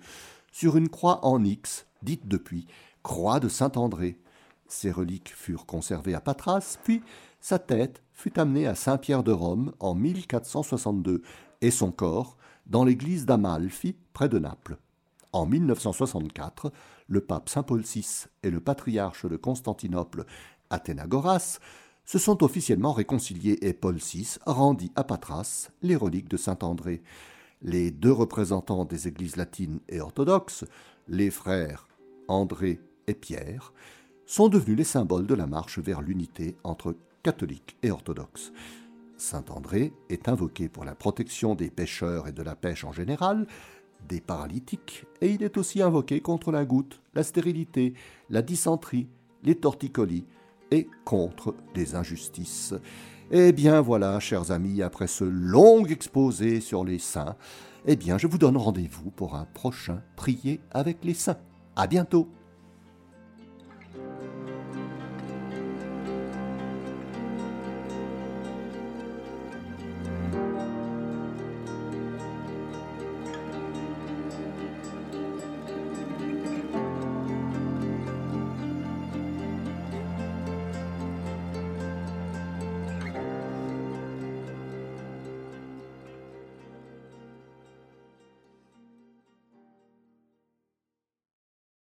sur une croix en X, dite depuis croix de Saint André. Ses reliques furent conservées à Patras, puis sa tête fut amenée à Saint-Pierre de Rome en 1462 et son corps dans l'église d'Amalfi, près de Naples. En 1964, le pape Saint Paul VI et le patriarche de Constantinople, Athénagoras, se sont officiellement réconciliés et Paul VI rendit à Patras les reliques de Saint André. Les deux représentants des églises latines et orthodoxes, les frères André et Pierre, sont devenus les symboles de la marche vers l'unité entre catholiques et orthodoxes. Saint André est invoqué pour la protection des pêcheurs et de la pêche en général, des paralytiques, et il est aussi invoqué contre la goutte, la stérilité, la dysenterie, les torticolis et contre les injustices. Eh bien voilà, chers amis, après ce long exposé sur les saints, eh bien je vous donne rendez-vous pour un prochain Prier avec les saints. À bientôt!